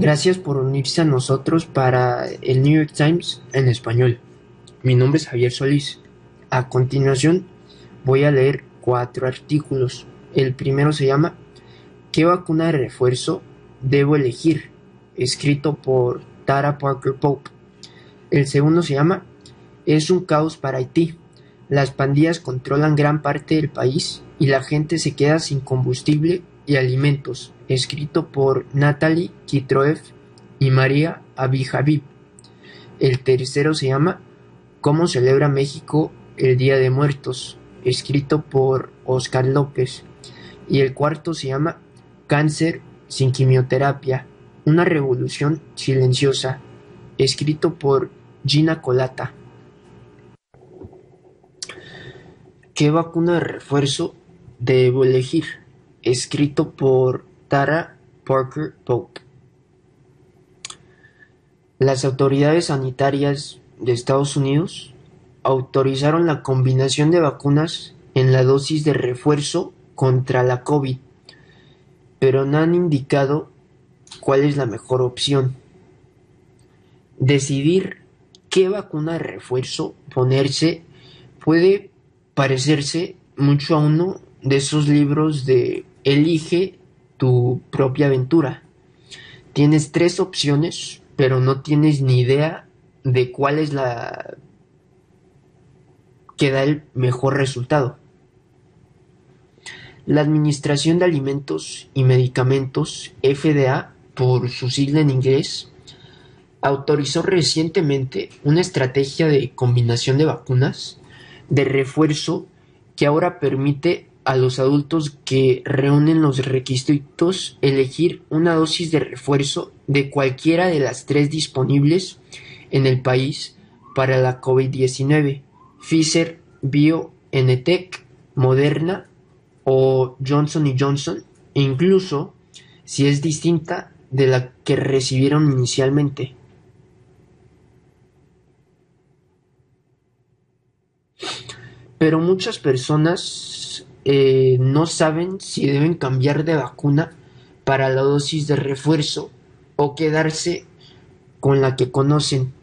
Gracias por unirse a nosotros para el New York Times en español. Mi nombre es Javier Solís. A continuación voy a leer cuatro artículos. El primero se llama ¿Qué vacuna de refuerzo debo elegir? escrito por Tara Parker Pope. El segundo se llama Es un caos para Haití. Las pandillas controlan gran parte del país y la gente se queda sin combustible y alimentos, escrito por Natalie Kitroev y María Abihabib. El tercero se llama ¿Cómo celebra México el Día de Muertos? escrito por Oscar López. Y el cuarto se llama Cáncer sin quimioterapia, una revolución silenciosa, escrito por Gina Colata. ¿Qué vacuna de refuerzo debo elegir? Escrito por Tara Parker Pope. Las autoridades sanitarias de Estados Unidos autorizaron la combinación de vacunas en la dosis de refuerzo contra la COVID, pero no han indicado cuál es la mejor opción. Decidir qué vacuna de refuerzo ponerse puede parecerse mucho a uno de esos libros de Elige tu propia aventura. Tienes tres opciones, pero no tienes ni idea de cuál es la que da el mejor resultado. La Administración de Alimentos y Medicamentos, FDA, por su sigla en inglés, autorizó recientemente una estrategia de combinación de vacunas de refuerzo que ahora permite a los adultos que reúnen los requisitos elegir una dosis de refuerzo de cualquiera de las tres disponibles en el país para la COVID-19, Pfizer, BioNTech, Moderna o Johnson Johnson, incluso si es distinta de la que recibieron inicialmente. Pero muchas personas eh, no saben si deben cambiar de vacuna para la dosis de refuerzo o quedarse con la que conocen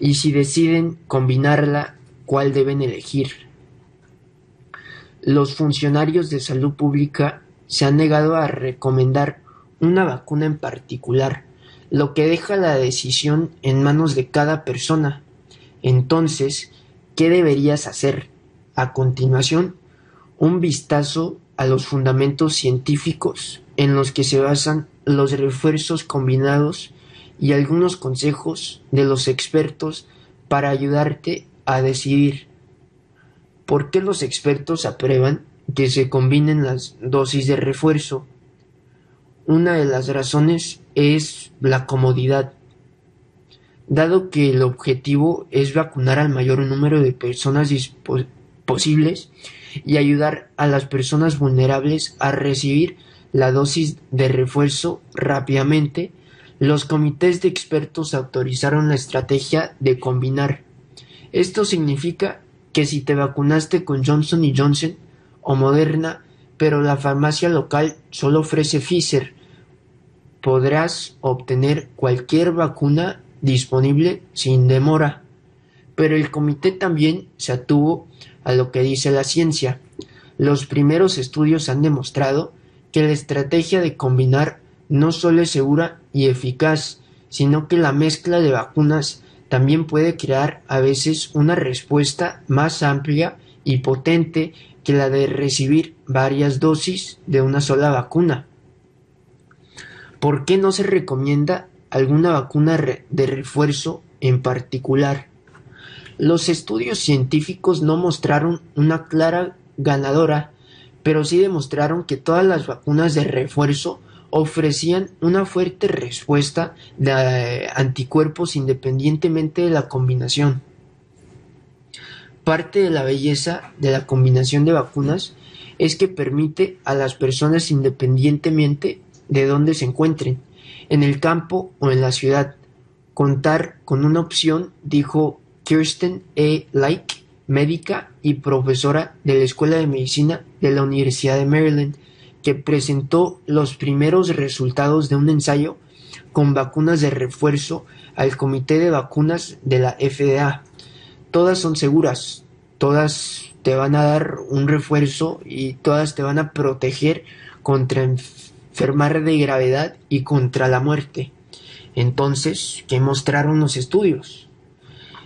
y si deciden combinarla, cuál deben elegir. Los funcionarios de salud pública se han negado a recomendar una vacuna en particular, lo que deja la decisión en manos de cada persona. Entonces, ¿qué deberías hacer? A continuación, un vistazo a los fundamentos científicos en los que se basan los refuerzos combinados y algunos consejos de los expertos para ayudarte a decidir. ¿Por qué los expertos aprueban que se combinen las dosis de refuerzo? Una de las razones es la comodidad. Dado que el objetivo es vacunar al mayor número de personas posibles y ayudar a las personas vulnerables a recibir la dosis de refuerzo rápidamente, los comités de expertos autorizaron la estrategia de combinar. Esto significa que si te vacunaste con Johnson Johnson o Moderna, pero la farmacia local solo ofrece Pfizer, podrás obtener cualquier vacuna disponible sin demora. Pero el comité también se atuvo a lo que dice la ciencia. Los primeros estudios han demostrado que la estrategia de combinar no solo es segura y eficaz, sino que la mezcla de vacunas también puede crear a veces una respuesta más amplia y potente que la de recibir varias dosis de una sola vacuna. ¿Por qué no se recomienda alguna vacuna de refuerzo en particular? Los estudios científicos no mostraron una clara ganadora, pero sí demostraron que todas las vacunas de refuerzo ofrecían una fuerte respuesta de eh, anticuerpos independientemente de la combinación. Parte de la belleza de la combinación de vacunas es que permite a las personas independientemente de dónde se encuentren, en el campo o en la ciudad, contar con una opción, dijo Kirsten E. Like, médica y profesora de la Escuela de Medicina de la Universidad de Maryland, que presentó los primeros resultados de un ensayo con vacunas de refuerzo al Comité de Vacunas de la FDA. Todas son seguras, todas te van a dar un refuerzo y todas te van a proteger contra enfermar de gravedad y contra la muerte. Entonces, ¿qué mostraron los estudios?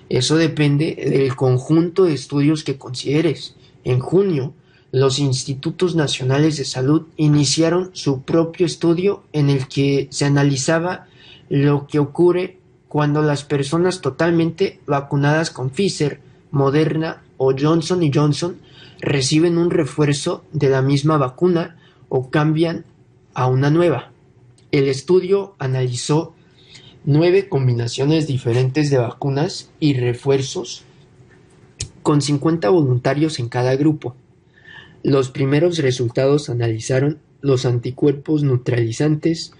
Eso depende del conjunto de estudios que consideres. En junio, los institutos nacionales de salud iniciaron su propio estudio en el que se analizaba lo que ocurre cuando las personas totalmente vacunadas con Pfizer, Moderna o Johnson Johnson reciben un refuerzo de la misma vacuna o cambian a una nueva. El estudio analizó nueve combinaciones diferentes de vacunas y refuerzos con 50 voluntarios en cada grupo. Los primeros resultados analizaron los anticuerpos neutralizantes,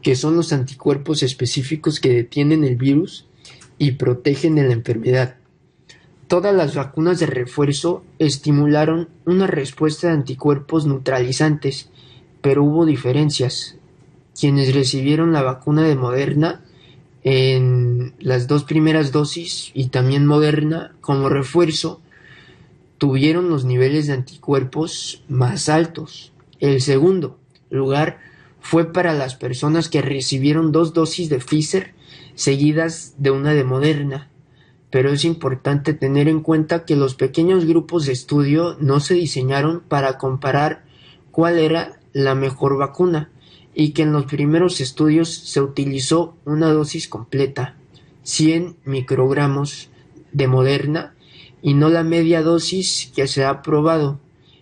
que son los anticuerpos específicos que detienen el virus y protegen de la enfermedad. Todas las vacunas de refuerzo estimularon una respuesta de anticuerpos neutralizantes, pero hubo diferencias. Quienes recibieron la vacuna de Moderna en las dos primeras dosis y también Moderna como refuerzo tuvieron los niveles de anticuerpos más altos. El segundo lugar fue para las personas que recibieron dos dosis de Pfizer seguidas de una de Moderna. Pero es importante tener en cuenta que los pequeños grupos de estudio no se diseñaron para comparar cuál era la mejor vacuna y que en los primeros estudios se utilizó una dosis completa, 100 microgramos de Moderna y no la media dosis que se ha probado.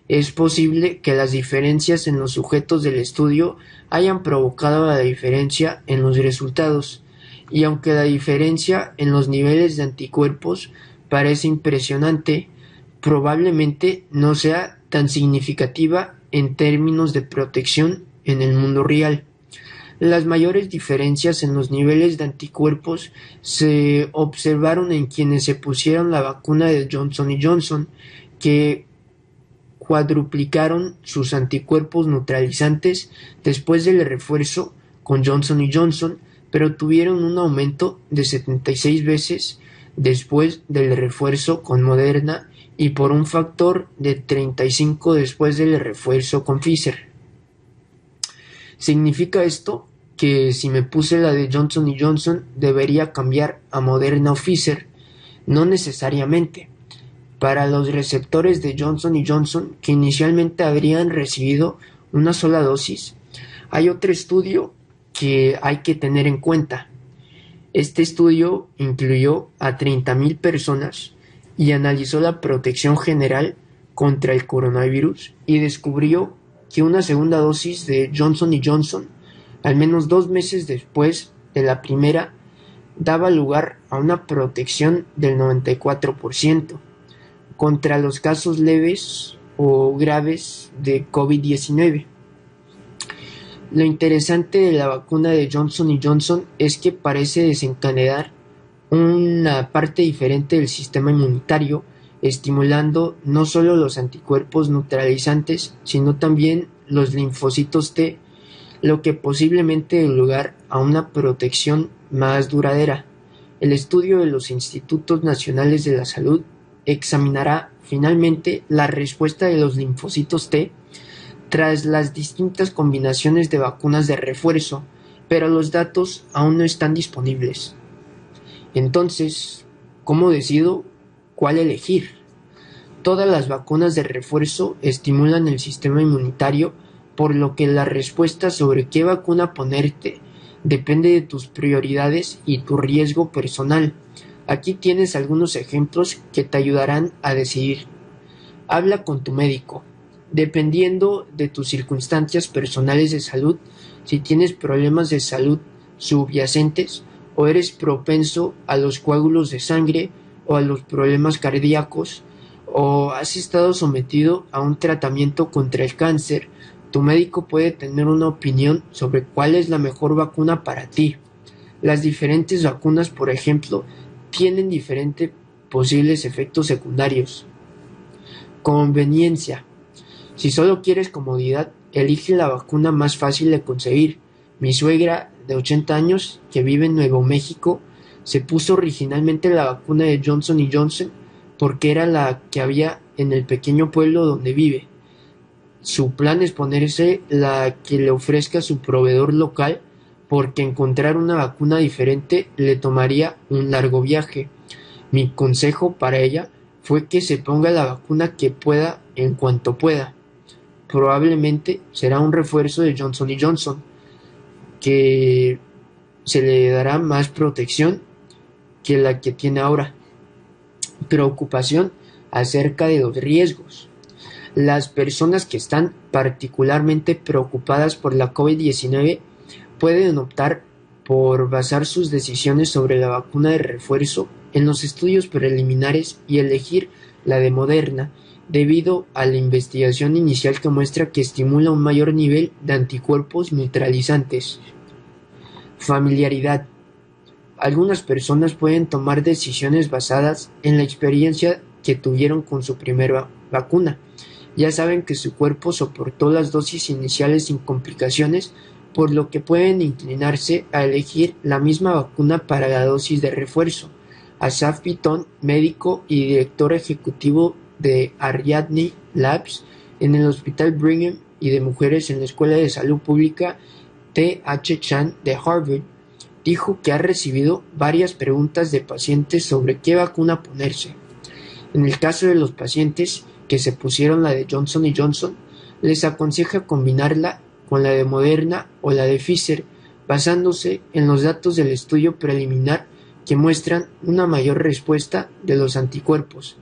Es posible que las diferencias en los sujetos del estudio hayan provocado la diferencia en los resultados, y aunque la diferencia en los niveles de anticuerpos parece impresionante, probablemente no sea tan significativa en términos de protección en el mundo real. Las mayores diferencias en los niveles de anticuerpos se observaron en quienes se pusieron la vacuna de Johnson Johnson, que cuadruplicaron sus anticuerpos neutralizantes después del refuerzo con Johnson Johnson, pero tuvieron un aumento de 76 veces después del refuerzo con Moderna y por un factor de 35 después del refuerzo con Pfizer. ¿Significa esto que si me puse la de Johnson Johnson debería cambiar a Moderna o Pfizer? No necesariamente. Para los receptores de Johnson Johnson que inicialmente habrían recibido una sola dosis, hay otro estudio que hay que tener en cuenta. Este estudio incluyó a 30.000 personas y analizó la protección general contra el coronavirus y descubrió que una segunda dosis de Johnson Johnson, al menos dos meses después de la primera, daba lugar a una protección del 94% contra los casos leves o graves de COVID-19. Lo interesante de la vacuna de Johnson Johnson es que parece desencadenar una parte diferente del sistema inmunitario estimulando no solo los anticuerpos neutralizantes, sino también los linfocitos T, lo que posiblemente dé lugar a una protección más duradera. El estudio de los Institutos Nacionales de la Salud examinará finalmente la respuesta de los linfocitos T tras las distintas combinaciones de vacunas de refuerzo, pero los datos aún no están disponibles. Entonces, ¿cómo decido cuál elegir. Todas las vacunas de refuerzo estimulan el sistema inmunitario, por lo que la respuesta sobre qué vacuna ponerte depende de tus prioridades y tu riesgo personal. Aquí tienes algunos ejemplos que te ayudarán a decidir. Habla con tu médico. Dependiendo de tus circunstancias personales de salud, si tienes problemas de salud subyacentes o eres propenso a los coágulos de sangre o a los problemas cardíacos o has estado sometido a un tratamiento contra el cáncer, tu médico puede tener una opinión sobre cuál es la mejor vacuna para ti. Las diferentes vacunas, por ejemplo, tienen diferentes posibles efectos secundarios. Conveniencia. Si solo quieres comodidad, elige la vacuna más fácil de conseguir, Mi suegra, de 80 años, que vive en Nuevo México, se puso originalmente la vacuna de Johnson Johnson porque era la que había en el pequeño pueblo donde vive. Su plan es ponerse la que le ofrezca su proveedor local porque encontrar una vacuna diferente le tomaría un largo viaje. Mi consejo para ella fue que se ponga la vacuna que pueda en cuanto pueda. Probablemente será un refuerzo de Johnson Johnson, que se le dará más protección que la que tiene ahora. Preocupación acerca de los riesgos. Las personas que están particularmente preocupadas por la COVID-19 pueden optar por basar sus decisiones sobre la vacuna de refuerzo en los estudios preliminares y elegir la de Moderna, debido a la investigación inicial que muestra que estimula un mayor nivel de anticuerpos neutralizantes. Familiaridad. Algunas personas pueden tomar decisiones basadas en la experiencia que tuvieron con su primera vacuna. Ya saben que su cuerpo soportó las dosis iniciales sin complicaciones, por lo que pueden inclinarse a elegir la misma vacuna para la dosis de refuerzo. Asaf Piton, médico y director ejecutivo de Ariadne Labs en el Hospital Brigham y de Mujeres en la Escuela de Salud Pública T. H. Chan de Harvard, dijo que ha recibido varias preguntas de pacientes sobre qué vacuna ponerse. En el caso de los pacientes que se pusieron la de Johnson Johnson, les aconseja combinarla con la de Moderna o la de Pfizer, basándose en los datos del estudio preliminar que muestran una mayor respuesta de los anticuerpos.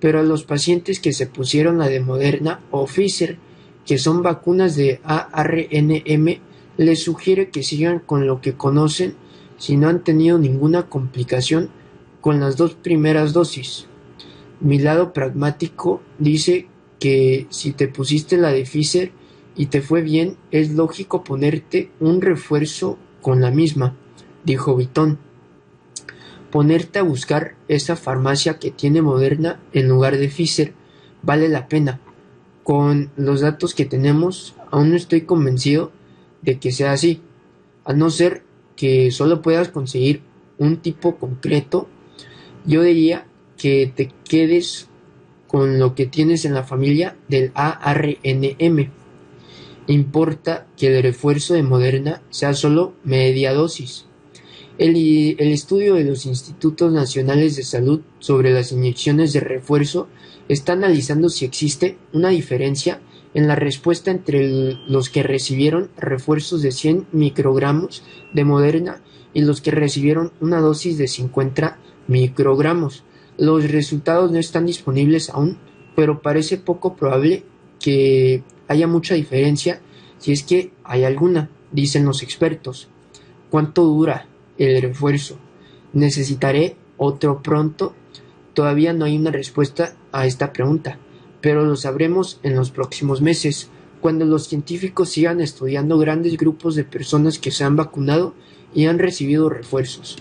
Pero a los pacientes que se pusieron la de Moderna o Pfizer, que son vacunas de ARNM, les sugiere que sigan con lo que conocen si no han tenido ninguna complicación con las dos primeras dosis. Mi lado pragmático dice que si te pusiste la de Pfizer y te fue bien, es lógico ponerte un refuerzo con la misma, dijo Vitón. Ponerte a buscar esa farmacia que tiene Moderna en lugar de Pfizer vale la pena. Con los datos que tenemos, aún no estoy convencido de que sea así, a no ser que solo puedas conseguir un tipo concreto, yo diría que te quedes con lo que tienes en la familia del ARNM. Importa que el refuerzo de Moderna sea solo media dosis. El, el, estudio de los Institutos Nacionales de Salud sobre las inyecciones de refuerzo está analizando si existe una diferencia en la respuesta entre los que recibieron refuerzos de 100 microgramos de Moderna y los que recibieron una dosis de 50 microgramos. Los resultados no están disponibles aún, pero parece poco probable que haya mucha diferencia si es que hay alguna, dicen los expertos. ¿Cuánto dura el refuerzo? ¿Necesitaré otro pronto? Todavía no hay una respuesta a esta pregunta pero lo sabremos en los próximos meses, cuando los científicos sigan estudiando grandes grupos de personas que se han vacunado y han recibido refuerzos.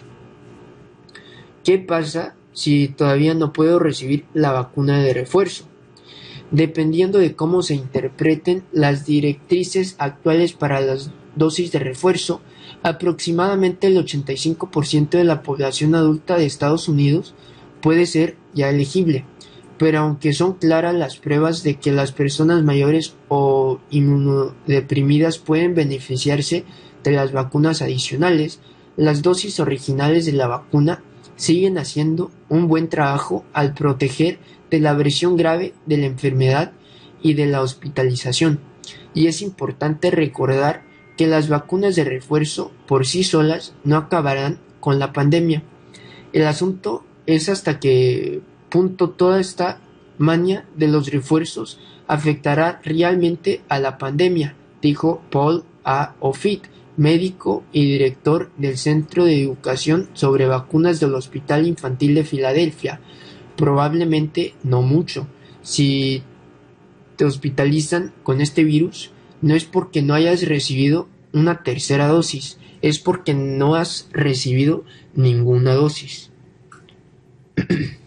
¿Qué pasa si todavía no puedo recibir la vacuna de refuerzo? Dependiendo de cómo se interpreten las directrices actuales para las dosis de refuerzo, aproximadamente el 85% de la población adulta de Estados Unidos puede ser ya elegible pero aunque son claras las pruebas de que las personas mayores o inmunodeprimidas pueden beneficiarse de las vacunas adicionales, las dosis originales de la vacuna siguen haciendo un buen trabajo al proteger de la versión grave de la enfermedad y de la hospitalización. Y es importante recordar que las vacunas de refuerzo por sí solas no acabarán con la pandemia. El asunto es hasta que punto toda esta maña de los refuerzos afectará realmente a la pandemia, dijo Paul A. Offit, médico y director del Centro de Educación sobre Vacunas del Hospital Infantil de Filadelfia. Probablemente no mucho. Si te hospitalizan con este virus, no es porque no hayas recibido una tercera dosis, es porque no has recibido ninguna dosis.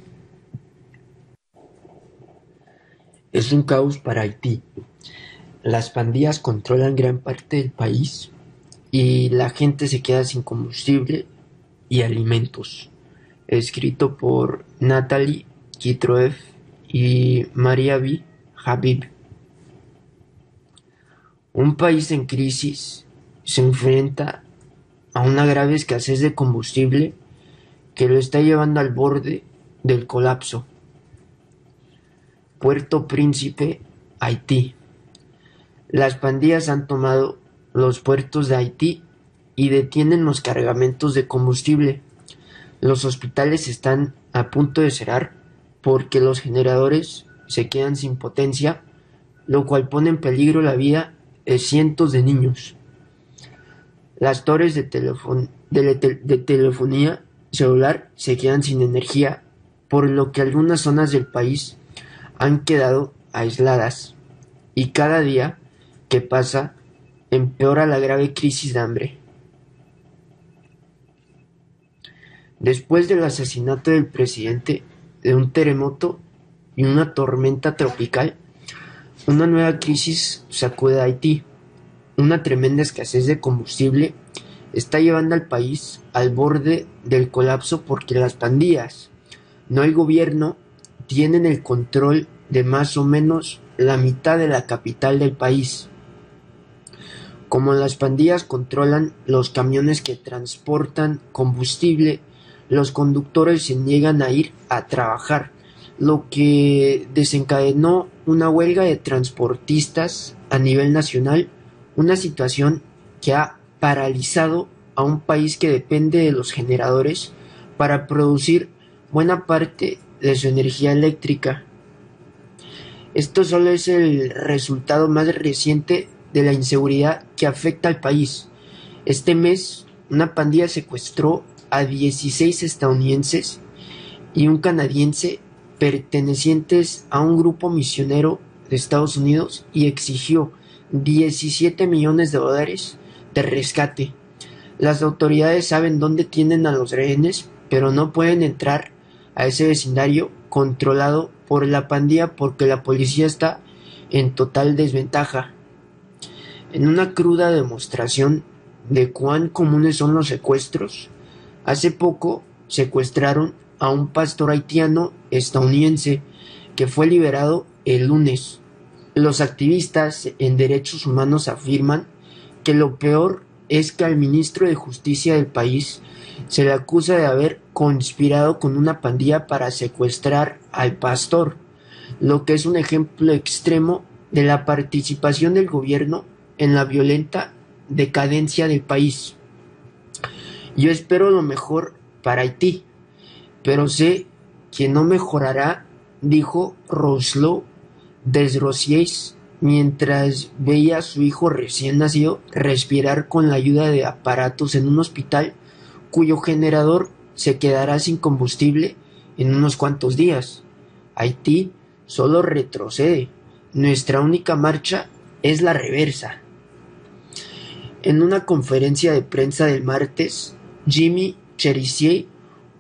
Es un caos para Haití. Las pandillas controlan gran parte del país y la gente se queda sin combustible y alimentos. Escrito por Natalie Kitroev y María B. Habib. Un país en crisis se enfrenta a una grave escasez de combustible que lo está llevando al borde del colapso. Puerto Príncipe, Haití. Las pandillas han tomado los puertos de Haití y detienen los cargamentos de combustible. Los hospitales están a punto de cerrar porque los generadores se quedan sin potencia, lo cual pone en peligro la vida de cientos de niños. Las torres de, telefonía celular se quedan sin energía, por lo que algunas zonas del país han quedado aisladas y cada día que pasa empeora la grave crisis de hambre. Después del asesinato del presidente, de un terremoto y una tormenta tropical, una nueva crisis sacude a Haití. Una tremenda escasez de combustible está llevando al país al borde del colapso porque las pandillas, no el gobierno, tienen el control de más o menos la mitad de la capital del país. Como las pandillas controlan los camiones que transportan combustible, los conductores se niegan a ir a trabajar, lo que desencadenó una huelga de transportistas a nivel nacional, una situación que ha paralizado a un país que depende de los generadores para producir buena parte de su energía eléctrica. Esto solo es el resultado más reciente de la inseguridad que afecta al país. Este mes, una pandilla secuestró a 16 estadounidenses y un canadiense pertenecientes a un grupo misionero de Estados Unidos y exigió 17 millones de dólares de rescate. Las autoridades saben dónde tienen a los rehenes, pero no pueden entrar a ese vecindario controlado por la pandilla porque la policía está en total desventaja. En una cruda demostración de cuán comunes son los secuestros, hace poco secuestraron a un pastor haitiano estadounidense que fue liberado el lunes. Los activistas en derechos humanos afirman que lo peor es que al ministro de Justicia del país se le acusa de haber conspirado con una pandilla para secuestrar al pastor, lo que es un ejemplo extremo de la participación del gobierno en la violenta decadencia del país. Yo espero lo mejor para Haití, pero sé que no mejorará, dijo Roslo Desrosiers mientras veía a su hijo recién nacido respirar con la ayuda de aparatos en un hospital cuyo generador se quedará sin combustible en unos cuantos días. Haití solo retrocede. Nuestra única marcha es la reversa. En una conferencia de prensa del martes, Jimmy Cherizier,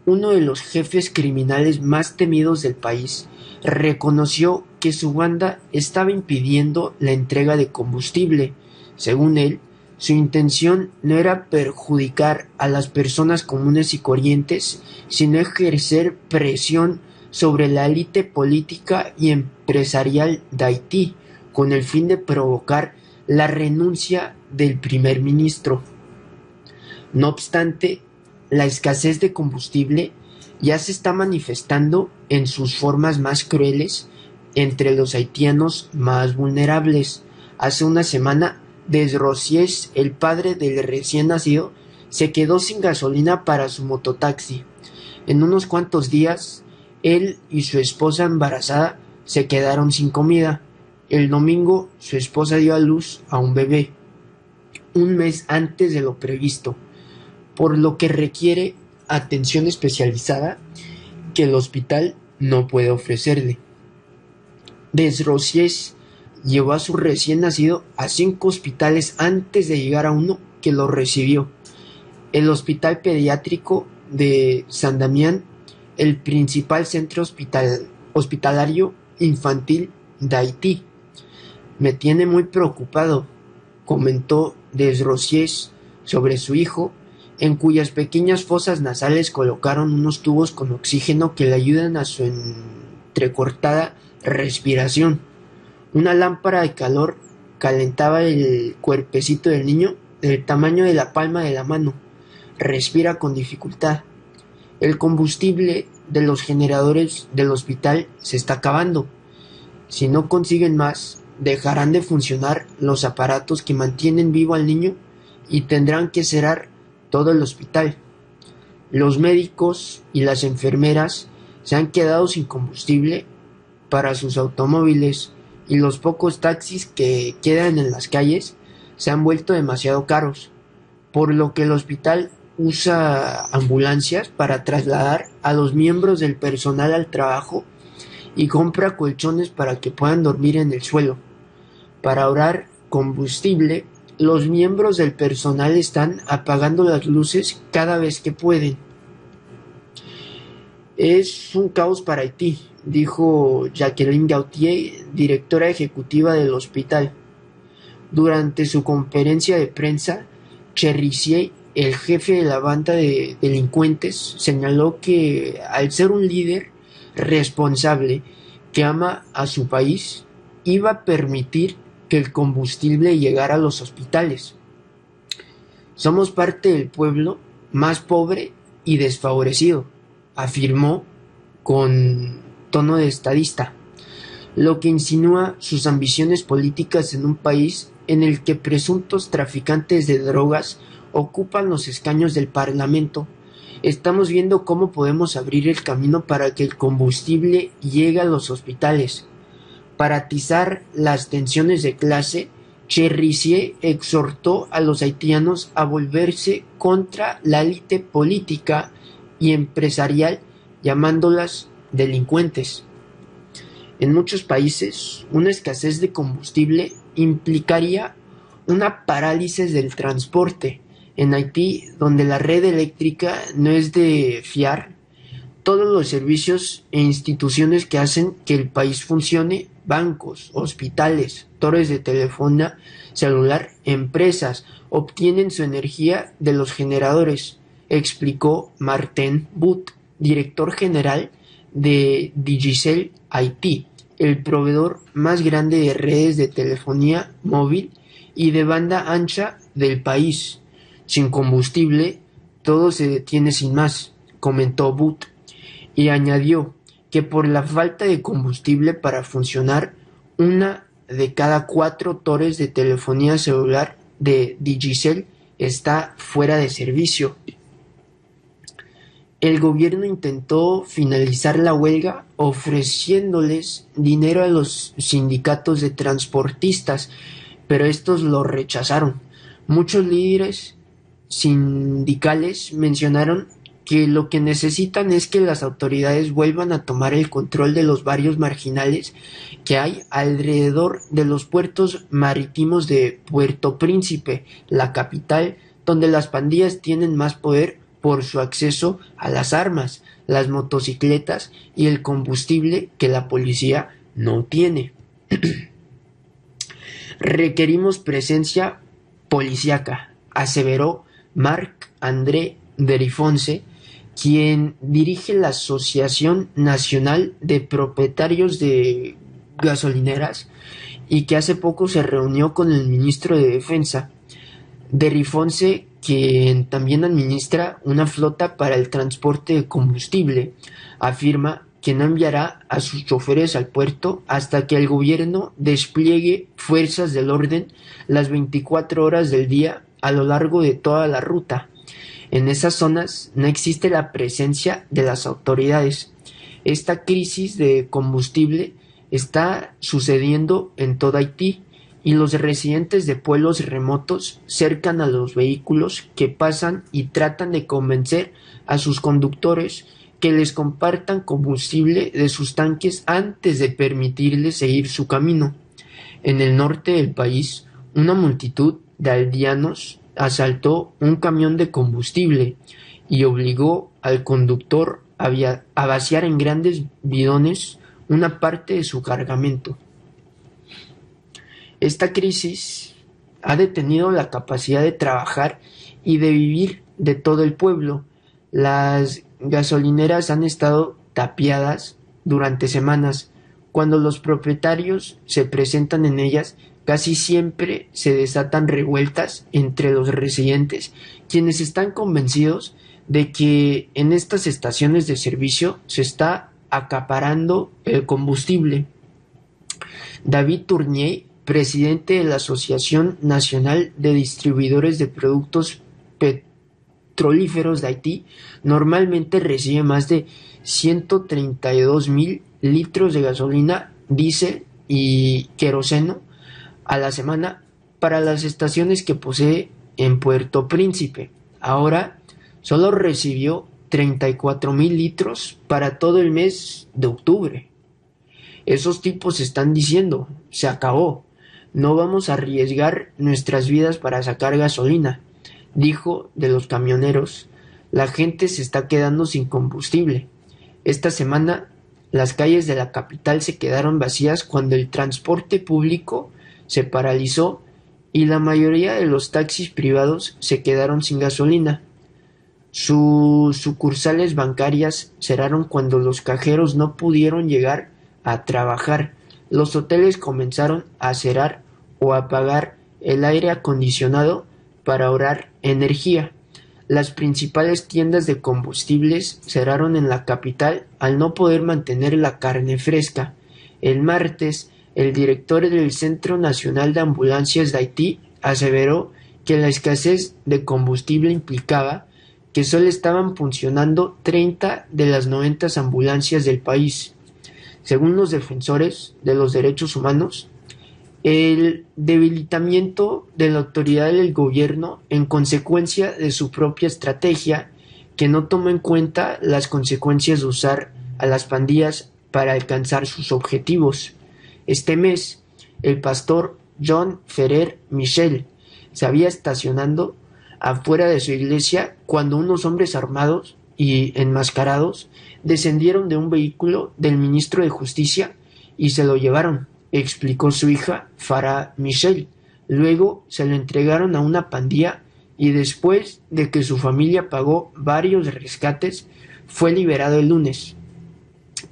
uno de los jefes criminales más temidos del país, reconoció que su banda estaba impidiendo la entrega de combustible. Según él, su intención no era perjudicar a las personas comunes y corrientes, sino ejercer presión sobre la élite política y empresarial de Haití, con el fin de provocar la renuncia del primer ministro. No obstante, la escasez de combustible ya se está manifestando en sus formas más crueles entre los haitianos más vulnerables. Hace una semana, Desrosiers, el padre del recién nacido, se quedó sin gasolina para su mototaxi. En unos cuantos días, él y su esposa embarazada se quedaron sin comida. El domingo, su esposa dio a luz a un bebé, un mes antes de lo previsto, por lo que requiere atención especializada que el hospital no puede ofrecerle. Desrosiers llevó a su recién nacido a cinco hospitales antes de llegar a uno que lo recibió. El Hospital Pediátrico de San Damián, el principal centro hospitalario infantil de Haití. Me tiene muy preocupado, comentó Desrosiers sobre su hijo, en cuyas pequeñas fosas nasales colocaron unos tubos con oxígeno que le ayudan a su entrecortada respiración. Una lámpara de calor calentaba el cuerpecito del niño del tamaño de la palma de la mano. Respira con dificultad. El combustible de los generadores del hospital se está acabando. Si no consiguen más, dejarán de funcionar los aparatos que mantienen vivo al niño y tendrán que cerrar todo el hospital. Los médicos y las enfermeras se han quedado sin combustible para sus automóviles y los pocos taxis que quedan en las calles se han vuelto demasiado caros, por lo que el hospital usa ambulancias para trasladar a los miembros del personal al trabajo y compra colchones para que puedan dormir en el suelo. Para ahorrar combustible, los miembros del personal están apagando las luces cada vez que pueden. Es un caos para Haití, dijo Jacqueline Gautier, directora ejecutiva del hospital. Durante su conferencia de prensa, Cherrissier, el jefe de la banda de delincuentes, señaló que al ser un líder responsable que ama a su país, iba a permitir que el combustible llegara a los hospitales. Somos parte del pueblo más pobre y desfavorecido, afirmó con tono de estadista, lo que insinúa sus ambiciones políticas en un país en el que presuntos traficantes de drogas ocupan los escaños del Parlamento. Estamos viendo cómo podemos abrir el camino para que el combustible llegue a los hospitales. Para atizar las tensiones de clase, Cherrissier exhortó a los haitianos a volverse contra la élite política y empresarial llamándolas delincuentes. En muchos países, una escasez de combustible implicaría una parálisis del transporte. En Haití, donde la red eléctrica no es de fiar, todos los servicios e instituciones que hacen que el país funcione, bancos, hospitales, torres de telefonía celular, empresas, obtienen su energía de los generadores, explicó Martin But, director general de Digicel Haití, el proveedor más grande de redes de telefonía móvil y de banda ancha del país. Sin combustible, todo se detiene sin más, comentó But, y añadió que por la falta de combustible para funcionar, una de cada cuatro torres de telefonía celular de Digicel está fuera de servicio. El gobierno intentó finalizar la huelga ofreciéndoles dinero a los sindicatos de transportistas, pero estos lo rechazaron. Muchos líderes sindicales mencionaron que lo que necesitan es que las autoridades vuelvan a tomar el control de los barrios marginales que hay alrededor de los puertos marítimos de Puerto Príncipe, la capital, donde las pandillas tienen más poder por su acceso a las armas, las motocicletas y el combustible que la policía no tiene. Requerimos presencia policíaca, aseveró Marc André Derifonce, quien dirige la Asociación Nacional de Propietarios de Gasolineras y que hace poco se reunió con el ministro de Defensa. Derifonce quien también administra una flota para el transporte de combustible, afirma que no enviará a sus choferes al puerto hasta que el gobierno despliegue fuerzas del orden las 24 horas del día a lo largo de toda la ruta. En esas zonas no existe la presencia de las autoridades. Esta crisis de combustible está sucediendo en toda Haití y los residentes de pueblos remotos cercan a los vehículos que pasan y tratan de convencer a sus conductores que les compartan combustible de sus tanques antes de permitirles seguir su camino. En el norte del país, una multitud de aldeanos asaltó un camión de combustible y obligó al conductor a, vaciar en grandes bidones una parte de su cargamento. Esta crisis ha detenido la capacidad de trabajar y de vivir de todo el pueblo. Las gasolineras han estado tapiadas durante semanas. Cuando los propietarios se presentan en ellas, casi siempre se desatan revueltas entre los residentes, quienes están convencidos de que en estas estaciones de servicio se está acaparando el combustible. David Tournier, presidente de la Asociación Nacional de Distribuidores de Productos Petrolíferos de Haití, normalmente recibe más de 132 mil litros de gasolina, diésel y queroseno a la semana para las estaciones que posee en Puerto Príncipe. Ahora solo recibió 34 mil litros para todo el mes de octubre. Esos tipos están diciendo, se acabó, no vamos a arriesgar nuestras vidas para sacar gasolina, dijo de los camioneros, la gente se está quedando sin combustible. Esta semana las calles de la capital se quedaron vacías cuando el transporte público se paralizó y la mayoría de los taxis privados se quedaron sin gasolina. Sus sucursales bancarias cerraron cuando los cajeros no pudieron llegar a trabajar. Los hoteles comenzaron a cerrar o apagar el aire acondicionado para ahorrar energía. Las principales tiendas de combustibles cerraron en la capital al no poder mantener la carne fresca. El martes, el director del Centro Nacional de Ambulancias de Haití aseveró que la escasez de combustible implicaba que solo estaban funcionando 30 de las 90 ambulancias del país. Según los defensores de los derechos humanos, el debilitamiento de la autoridad del gobierno en consecuencia de su propia estrategia que no toma en cuenta las consecuencias de usar a las pandillas para alcanzar sus objetivos. Este mes, el pastor John Ferrer Michel se había estacionando afuera de su iglesia cuando unos hombres armados y enmascarados descendieron de un vehículo del ministro de Justicia y se lo llevaron, explicó su hija Farah Michel. Luego se lo entregaron a una pandilla y después de que su familia pagó varios rescates, fue liberado el lunes.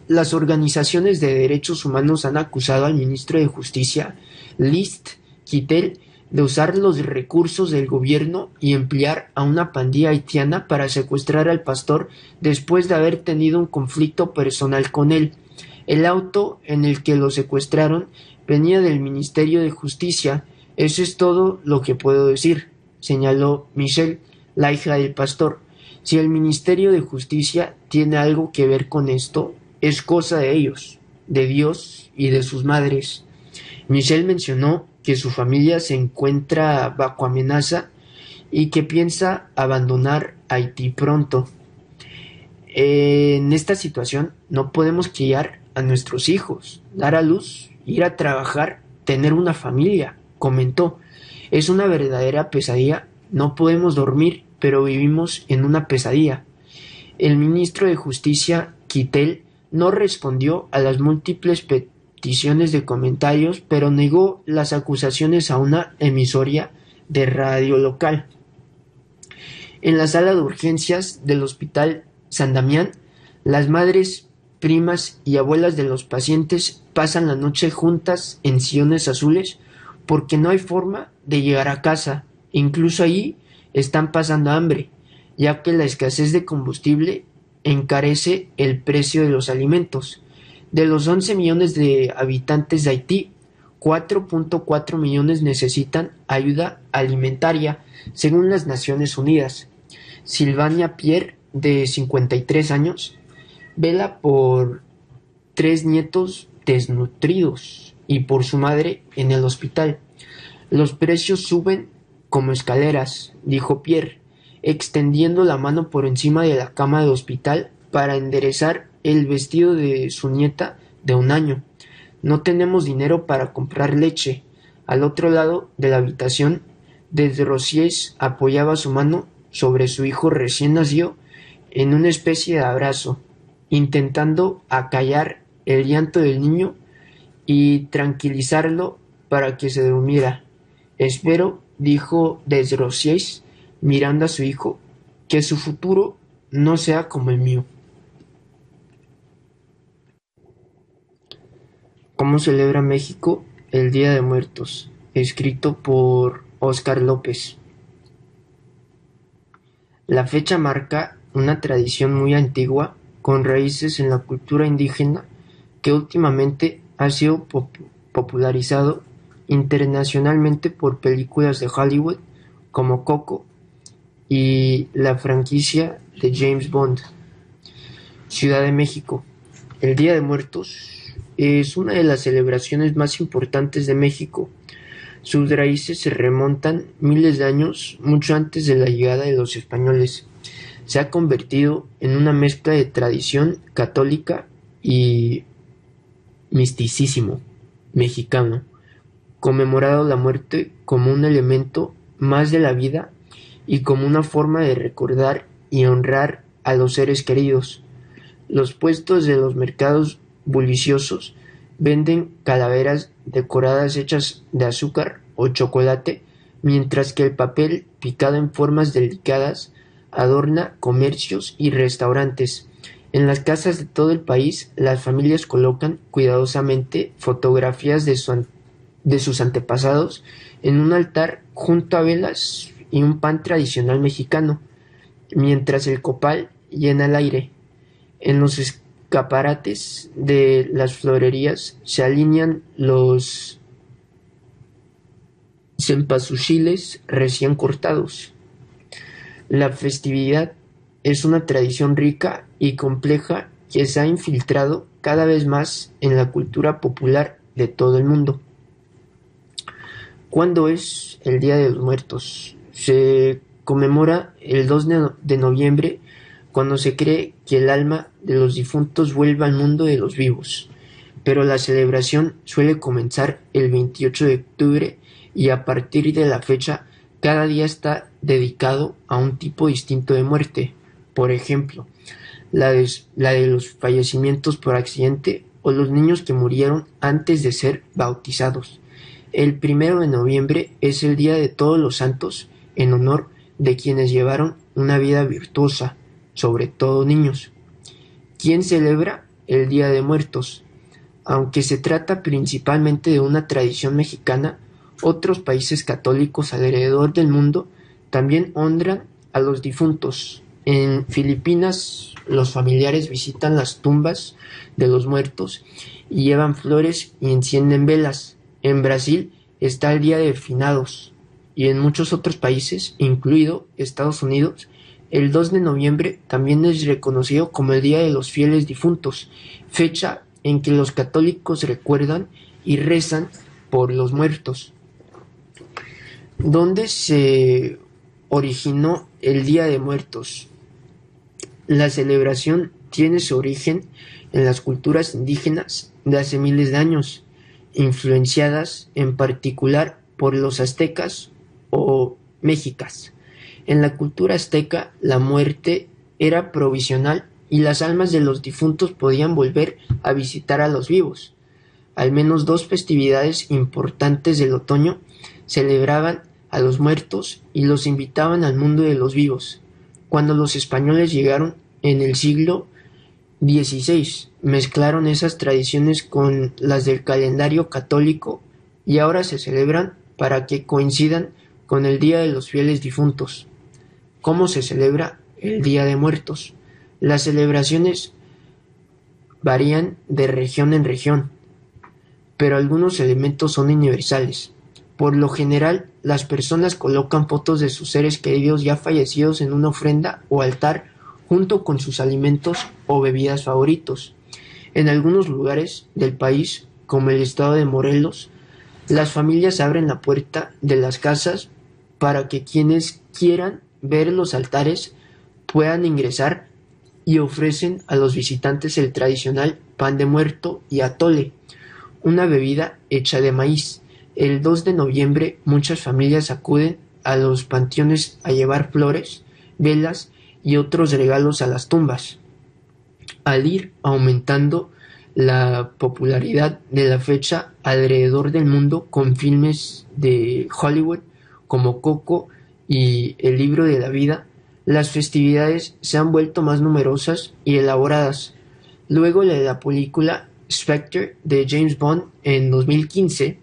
Las organizaciones de derechos humanos han acusado al ministro de Justicia, List Kittel, de usar los recursos del gobierno y emplear a una pandilla haitiana para secuestrar al pastor después de haber tenido un conflicto personal con él. El auto en el que lo secuestraron venía del Ministerio de Justicia. Eso es todo lo que puedo decir, señaló Michelle, la hija del pastor. Si el Ministerio de Justicia tiene algo que ver con esto, es cosa de ellos, de Dios y de sus madres. Michelle mencionó que su familia se encuentra bajo amenaza y que piensa abandonar Haití pronto. En esta situación no podemos criar a nuestros hijos, dar a luz, ir a trabajar, tener una familia, comentó. Es una verdadera pesadilla, no podemos dormir, pero vivimos en una pesadilla. El ministro de Justicia, Quitel, no respondió a las múltiples peticiones de comentarios, pero negó las acusaciones a una emisoria de radio local. En la sala de urgencias del Hospital San Damián, las madres, primas y abuelas de los pacientes pasan la noche juntas en sillones azules porque no hay forma de llegar a casa. Incluso allí están pasando hambre, ya que la escasez de combustible encarece el precio de los alimentos. De los 11 millones de habitantes de Haití, 4.4 millones necesitan ayuda alimentaria, según las Naciones Unidas. Silvania Pierre, de 53 años, vela por tres nietos desnutridos y por su madre en el hospital. Los precios suben como escaleras, dijo Pierre extendiendo la mano por encima de la cama de hospital para enderezar el vestido de su nieta de un año. No tenemos dinero para comprar leche. Al otro lado de la habitación, desde Rosiers apoyaba su mano sobre su hijo recién nacido en una especie de abrazo, intentando acallar el llanto del niño y tranquilizarlo para que se durmiera. Espero dijo Desrosiers mirando a su hijo, que su futuro no sea como el mío. ¿Cómo celebra México el Día de Muertos? Escrito por Óscar López. La fecha marca una tradición muy antigua con raíces en la cultura indígena que últimamente ha sido popularizado internacionalmente por películas de Hollywood como Coco y la franquicia de James Bond. Ciudad de México. El Día de Muertos es una de las celebraciones más importantes de México. Sus raíces se remontan miles de años, mucho antes de la llegada de los españoles. Se ha convertido en una mezcla de tradición católica y misticismo mexicano, conmemorado la muerte como un elemento más de la vida y como una forma de recordar y honrar a los seres queridos. Los puestos de los mercados bulliciosos venden calaveras decoradas hechas de azúcar o chocolate, mientras que el papel picado en formas delicadas adorna comercios y restaurantes. En las casas de todo el país, las familias colocan cuidadosamente fotografías de, de sus antepasados en un altar junto a velas y un pan tradicional mexicano, mientras el copal llena el aire. En los escaparates de las florerías se alinean los cempasúchiles recién cortados. La festividad es una tradición rica y compleja que se ha infiltrado cada vez más en la cultura popular de todo el mundo. ¿Cuándo es el Día de los Muertos? Se conmemora el 2 de noviembre cuando se cree que el alma de los difuntos vuelve al mundo de los vivos, pero la celebración suele comenzar el 28 de octubre y a partir de la fecha cada día está dedicado a un tipo distinto de muerte, por ejemplo, la de, la de los fallecimientos por accidente o los niños que murieron antes de ser bautizados. El primero de noviembre es el Día de Todos los Santos en honor de quienes llevaron una vida virtuosa, sobre todo niños. ¿Quién celebra el Día de Muertos? Aunque se trata principalmente de una tradición mexicana, otros países católicos alrededor del mundo también honran a los difuntos. En Filipinas los familiares visitan las tumbas de los muertos y llevan flores y encienden velas. En Brasil está el Día de Finados y en muchos otros países, incluido Estados Unidos, el 2 de noviembre también es reconocido como el Día de los Fieles Difuntos, fecha en que los católicos recuerdan y rezan por los muertos. ¿Dónde se originó el Día de Muertos? La celebración tiene su origen en las culturas indígenas de hace miles de años, influenciadas en particular por los aztecas o mexicas. En la cultura azteca la muerte era provisional y las almas de los difuntos podían volver a visitar a los vivos. Al menos dos festividades importantes del otoño celebraban a los muertos y los invitaban al mundo de los vivos. Cuando los españoles llegaron en el siglo XVI, mezclaron esas tradiciones con las del calendario católico y ahora se celebran para que coincidan con el Día de los Fieles Difuntos. ¿Cómo se celebra el Día de Muertos? Las celebraciones varían de región en región, pero algunos elementos son universales. Por lo general, las personas colocan fotos de sus seres queridos ya fallecidos en una ofrenda o altar junto con sus alimentos o bebidas favoritos. En algunos lugares del país, como el estado de Morelos, las familias abren la puerta de las casas para que quienes quieran ver los altares puedan ingresar y ofrecen a los visitantes el tradicional pan de muerto y atole, una bebida hecha de maíz. El 2 de noviembre muchas familias acuden a los panteones a llevar flores, velas y otros regalos a las tumbas. Al ir aumentando la popularidad de la fecha alrededor del mundo con filmes de Hollywood como Coco y El libro de la vida, las festividades se han vuelto más numerosas y elaboradas. Luego de la película Spectre de James Bond en 2015,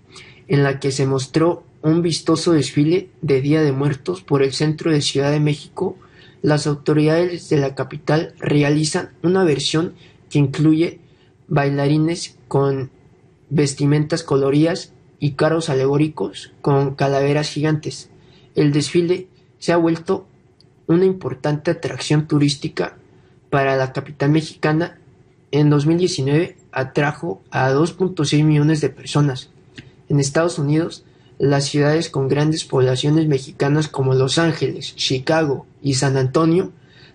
en la que se mostró un vistoso desfile de Día de Muertos por el centro de Ciudad de México, las autoridades de la capital realizan una versión que incluye bailarines con vestimentas coloridas y carros alegóricos con calaveras gigantes. El desfile se ha vuelto una importante atracción turística para la capital mexicana. En 2019 atrajo a 2.6 millones de personas. En Estados Unidos, las ciudades con grandes poblaciones mexicanas como Los Ángeles, Chicago y San Antonio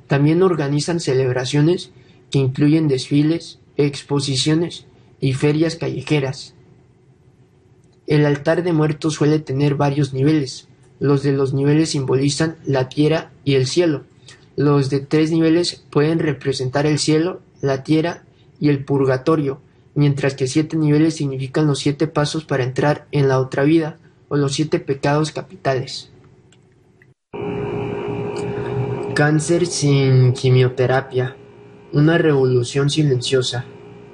también organizan celebraciones que incluyen desfiles, exposiciones y ferias callejeras. El altar de muertos suele tener varios niveles. Los de los niveles simbolizan la tierra y el cielo. Los de tres niveles pueden representar el cielo, la tierra y el purgatorio, mientras que siete niveles significan los siete pasos para entrar en la otra vida o los siete pecados capitales. Cáncer sin quimioterapia. Una revolución silenciosa.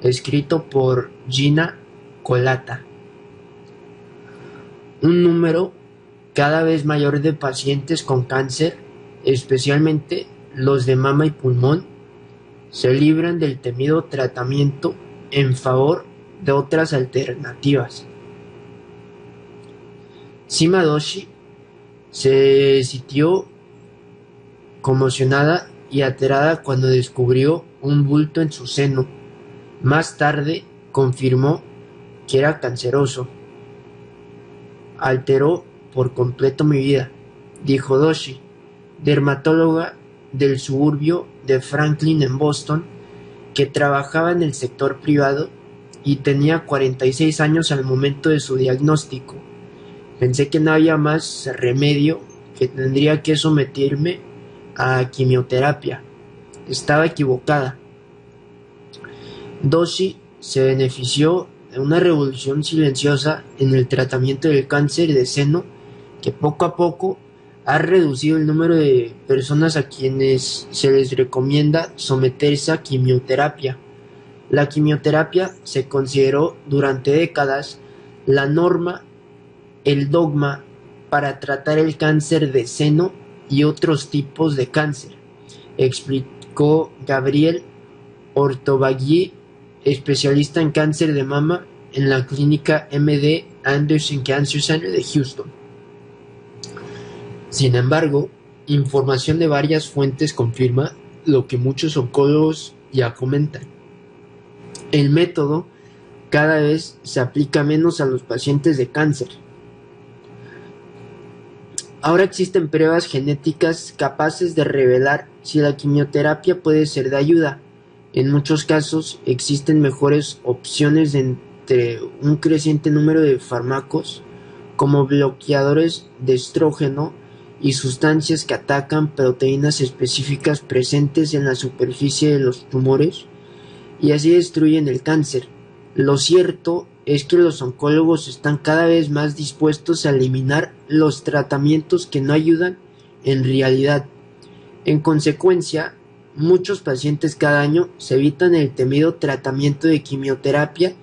Escrito por Gina Colata. Un número cada vez mayor de pacientes con cáncer, especialmente los de mama y pulmón, se libran del temido tratamiento en favor de otras alternativas. Sima Doshi se sintió conmocionada y aterrada cuando descubrió un bulto en su seno. Más tarde confirmó que era canceroso. Alteró por completo mi vida, dijo Doshi, dermatóloga del suburbio de Franklin en Boston, que trabajaba en el sector privado y tenía 46 años al momento de su diagnóstico. Pensé que no había más remedio, que tendría que someterme a quimioterapia. Estaba equivocada. Doshi se benefició de una revolución silenciosa en el tratamiento del cáncer de seno que poco a poco ha reducido el número de personas a quienes se les recomienda someterse a quimioterapia. La quimioterapia se consideró durante décadas la norma, el dogma para tratar el cáncer de seno y otros tipos de cáncer, explicó Gabriel Ortobagui, especialista en cáncer de mama en la clínica MD Anderson Cancer Center de Houston. Sin embargo, información de varias fuentes confirma lo que muchos oncólogos ya comentan. El método cada vez se aplica menos a los pacientes de cáncer. Ahora existen pruebas genéticas capaces de revelar si la quimioterapia puede ser de ayuda. En muchos casos existen mejores opciones entre un creciente número de fármacos como bloqueadores de estrógeno y sustancias que atacan proteínas específicas presentes en la superficie de los tumores y así destruyen el cáncer. Lo cierto es que los oncólogos están cada vez más dispuestos a eliminar los tratamientos que no ayudan en realidad. En consecuencia, muchos pacientes cada año se evitan el temido tratamiento de quimioterapia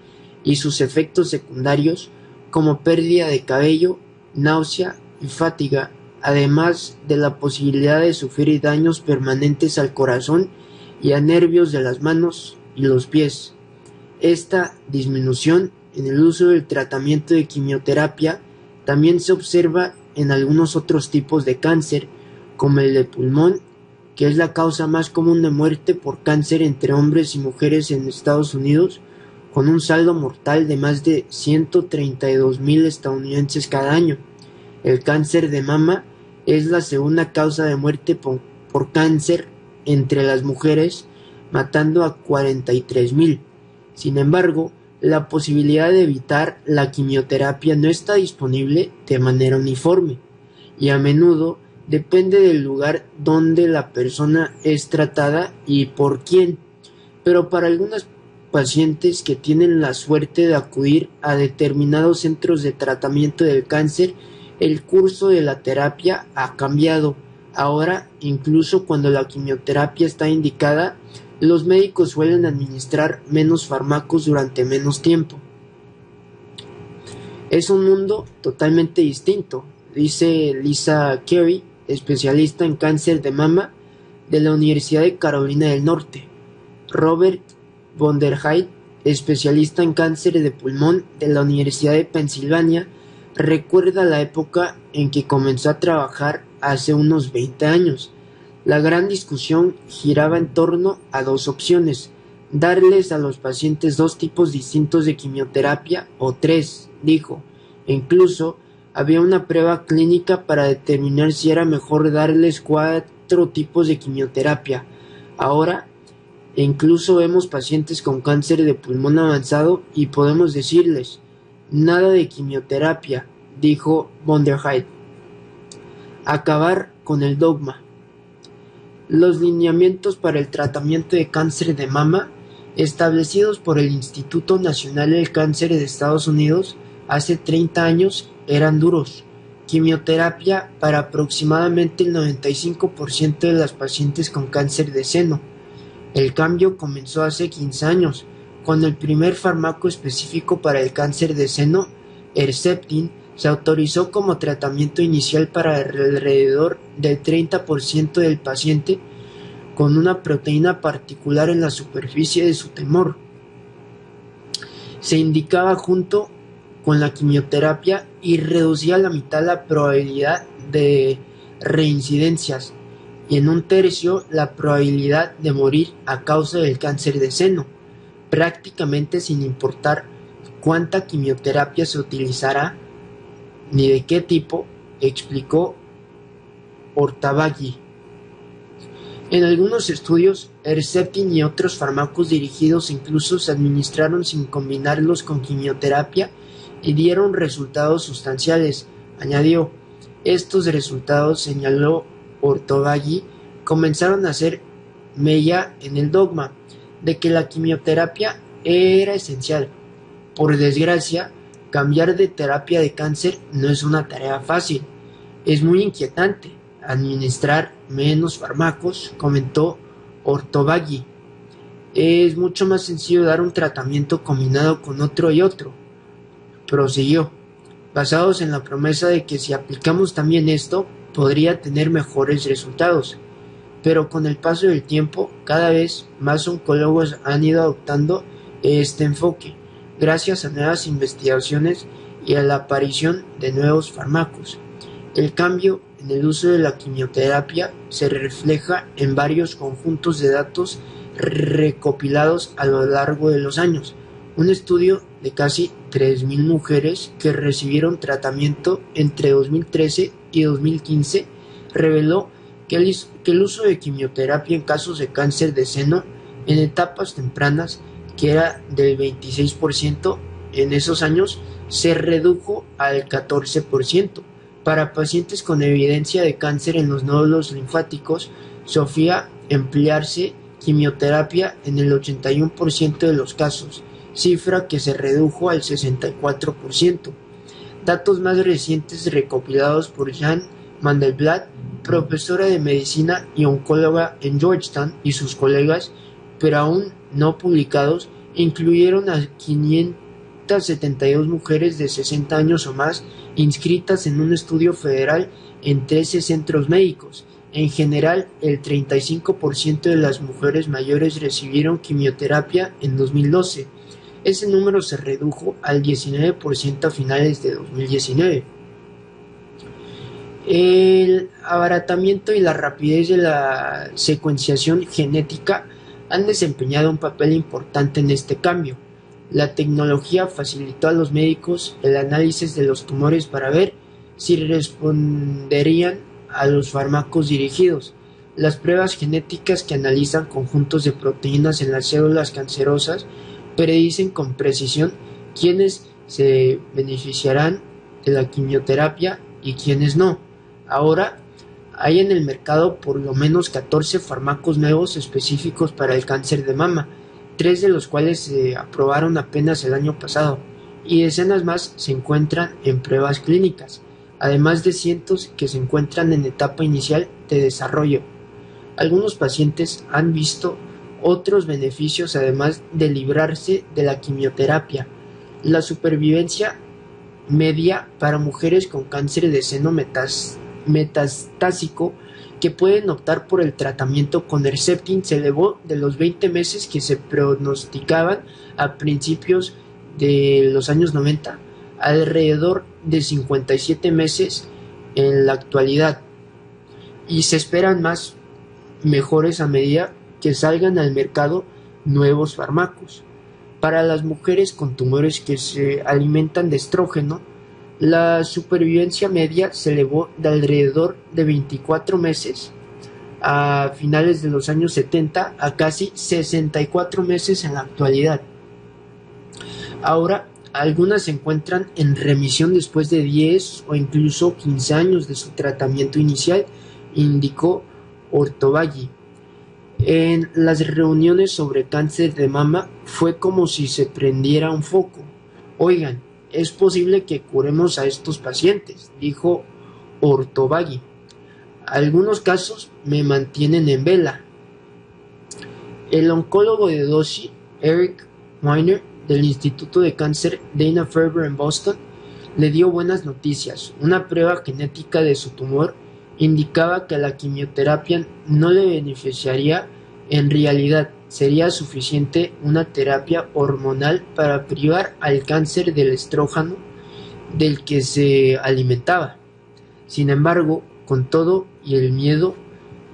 y sus efectos secundarios como pérdida de cabello, náusea y fatiga además de la posibilidad de sufrir daños permanentes al corazón y a nervios de las manos y los pies. Esta disminución en el uso del tratamiento de quimioterapia también se observa en algunos otros tipos de cáncer, como el de pulmón, que es la causa más común de muerte por cáncer entre hombres y mujeres en Estados Unidos, con un saldo mortal de más de 132 mil estadounidenses cada año. El cáncer de mama es la segunda causa de muerte por, cáncer entre las mujeres, matando a 43 mil. Sin embargo, la posibilidad de evitar la quimioterapia no está disponible de manera uniforme y a menudo depende del lugar donde la persona es tratada y por quién. Pero para algunas pacientes que tienen la suerte de acudir a determinados centros de tratamiento del cáncer El curso de la terapia ha cambiado. Ahora, incluso cuando la quimioterapia está indicada, los médicos suelen administrar menos fármacos durante menos tiempo. Es un mundo totalmente distinto, dice Lisa Carey, especialista en cáncer de mama de la Universidad de Carolina del Norte. Robert von der especialista en cáncer de pulmón de la Universidad de Pensilvania, recuerda la época en que comenzó a trabajar hace unos 20 años. La gran discusión giraba en torno a dos opciones, darles a los pacientes dos tipos distintos de quimioterapia o tres, dijo. Incluso había una prueba clínica para determinar si era mejor darles cuatro tipos de quimioterapia. Ahora incluso vemos pacientes con cáncer de pulmón avanzado y podemos decirles nada de quimioterapia, dijo von der Acabar con el dogma. Los lineamientos para el tratamiento de cáncer de mama establecidos por el Instituto Nacional del Cáncer de Estados Unidos hace 30 años eran duros. Quimioterapia para aproximadamente el 95% de las pacientes con cáncer de seno. El cambio comenzó hace 15 años, cuando el primer fármaco específico para el cáncer de seno, Herceptin, se autorizó como tratamiento inicial para alrededor del 30% del paciente con una proteína particular en la superficie de su tumor. Se indicaba junto con la quimioterapia y reducía a la mitad la probabilidad de reincidencias y en un tercio la probabilidad de morir a causa del cáncer de seno, prácticamente sin importar cuánta quimioterapia se utilizará ni de qué tipo, explicó Ortavaggi. En algunos estudios, Herceptin y otros fármacos dirigidos incluso se administraron sin combinarlos con quimioterapia y dieron resultados sustanciales, añadió. Estos resultados, señaló Ortavaggi, comenzaron a ser mella en el dogma de que la quimioterapia era esencial. Por desgracia, Cambiar de terapia de cáncer no es una tarea fácil. Es muy inquietante administrar menos fármacos, comentó Ortobaggi. Es mucho más sencillo dar un tratamiento combinado con otro y otro. Prosiguió, basados en la promesa de que si aplicamos también esto, podría tener mejores resultados. Pero con el paso del tiempo, cada vez más oncólogos han ido adoptando este enfoque gracias a nuevas investigaciones y a la aparición de nuevos fármacos. El cambio en el uso de la quimioterapia se refleja en varios conjuntos de datos recopilados a lo largo de los años. Un estudio de casi 3.000 mujeres que recibieron tratamiento entre 2013 y 2015 reveló que el, que el uso de quimioterapia en casos de cáncer de seno en etapas tempranas que era del 26% en esos años, se redujo al 14%. Para pacientes con evidencia de cáncer en los nódulos linfáticos, Sofía emplearse quimioterapia en el 81% de los casos, cifra que se redujo al 64%. Datos más recientes recopilados por Jan Mandelblatt, profesora de medicina y oncóloga en Georgetown, y sus colegas, pero aún no publicados incluyeron a 572 mujeres de 60 años o más inscritas en un estudio federal en 13 centros médicos. En general, el 35% de las mujeres mayores recibieron quimioterapia en 2012. Ese número se redujo al 19% a finales de 2019. El abaratamiento y la rapidez de la secuenciación genética han desempeñado un papel importante en este cambio. La tecnología facilitó a los médicos el análisis de los tumores para ver si responderían a los fármacos dirigidos. Las pruebas genéticas que analizan conjuntos de proteínas en las células cancerosas predicen con precisión quiénes se beneficiarán de la quimioterapia y quiénes no. Ahora hay en el mercado por lo menos 14 fármacos nuevos específicos para el cáncer de mama, tres de los cuales se aprobaron apenas el año pasado, y decenas más se encuentran en pruebas clínicas. además de cientos que se encuentran en etapa inicial de desarrollo. Algunos pacientes han visto otros beneficios además de librarse de la quimioterapia. La supervivencia media para mujeres con cáncer de seno metastásico que pueden optar por el tratamiento con Herceptin se elevó de los 20 meses que se pronosticaban a principios de los años 90 alrededor de 57 meses en la actualidad y se esperan más mejores a medida que salgan al mercado nuevos fármacos. Para las mujeres con tumores que se alimentan de estrógeno, la supervivencia media se elevó de alrededor de 24 meses a finales de los años 70 a casi 64 meses en la actualidad. Ahora, algunas se encuentran en remisión después de 10 o incluso 15 años de su tratamiento inicial, indicó Ortovalli. En las reuniones sobre cáncer de mama fue como si se prendiera un foco. Oigan, es posible que curemos a estos pacientes, dijo Ortovagui. Algunos casos me mantienen en vela. El oncólogo de Doshi, Eric Weiner, del Instituto de Cáncer Dana-Farber en Boston, le dio buenas noticias. Una prueba genética de su tumor indicaba que la quimioterapia no le beneficiaría en realidad sería suficiente una terapia hormonal para privar al cáncer del estrógeno del que se alimentaba. Sin embargo, con todo y el miedo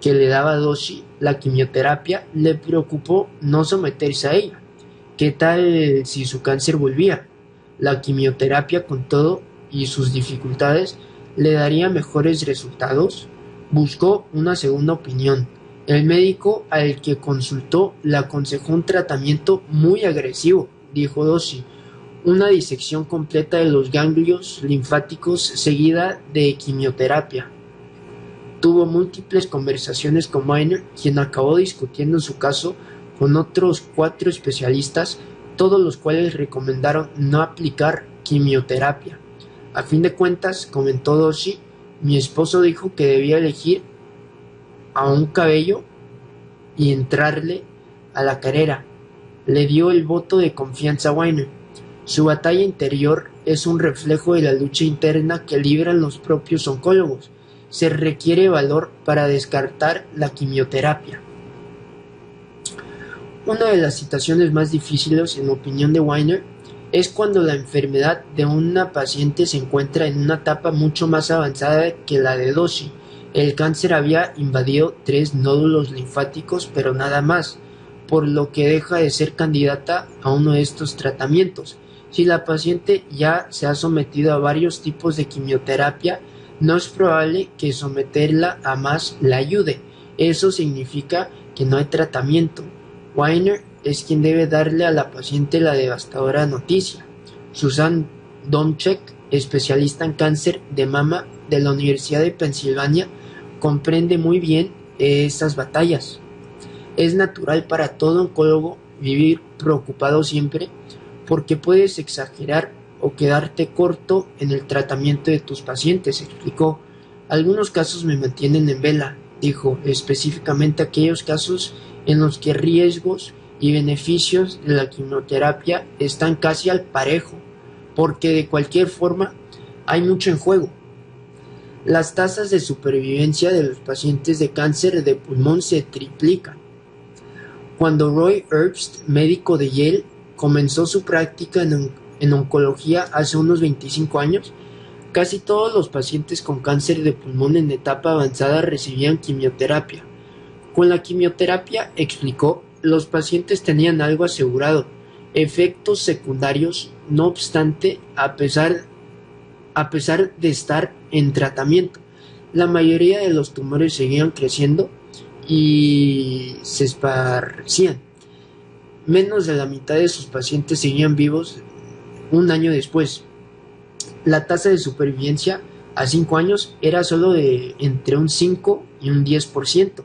que le daba Doshi, la quimioterapia le preocupó no someterse a ella. ¿Qué tal si su cáncer volvía? La quimioterapia con todo y sus dificultades le daría mejores resultados. Buscó una segunda opinión el médico al que consultó le aconsejó un tratamiento muy agresivo, dijo Dossi, una disección completa de los ganglios linfáticos seguida de quimioterapia. Tuvo múltiples conversaciones con Miner, quien acabó discutiendo su caso con otros cuatro especialistas, todos los cuales recomendaron no aplicar quimioterapia. A fin de cuentas, comentó Dossi, mi esposo dijo que debía elegir a un cabello y entrarle a la carrera. Le dio el voto de confianza a Weiner. Su batalla interior es un reflejo de la lucha interna que libran los propios oncólogos. Se requiere valor para descartar la quimioterapia. Una de las situaciones más difíciles, en opinión de Weiner, es cuando la enfermedad de una paciente se encuentra en una etapa mucho más avanzada que la de Doshi el cáncer había invadido tres nódulos linfáticos, pero nada más, por lo que deja de ser candidata a uno de estos tratamientos. Si la paciente ya se ha sometido a varios tipos de quimioterapia, no es probable que someterla a más la ayude. Eso significa que no hay tratamiento. Weiner es quien debe darle a la paciente la devastadora noticia. Susan Domchek, especialista en cáncer de mama de la Universidad de Pensilvania, comprende muy bien estas batallas. Es natural para todo oncólogo vivir preocupado siempre porque puedes exagerar o quedarte corto en el tratamiento de tus pacientes, explicó. Algunos casos me mantienen en vela, dijo, específicamente aquellos casos en los que riesgos y beneficios de la quimioterapia están casi al parejo, porque de cualquier forma hay mucho en juego. Las tasas de supervivencia de los pacientes de cáncer de pulmón se triplican. Cuando Roy Herbst, médico de Yale, comenzó su práctica en, oncología hace unos 25 años, casi todos los pacientes con cáncer de pulmón en etapa avanzada recibían quimioterapia. Con la quimioterapia, explicó, los pacientes tenían algo asegurado, efectos secundarios, no obstante, a pesar, a pesar de estar en tratamiento. La mayoría de los tumores seguían creciendo y se esparcían. Menos de la mitad de sus pacientes seguían vivos un año después. La tasa de supervivencia a 5 años era solo de entre un 5 y un 10%.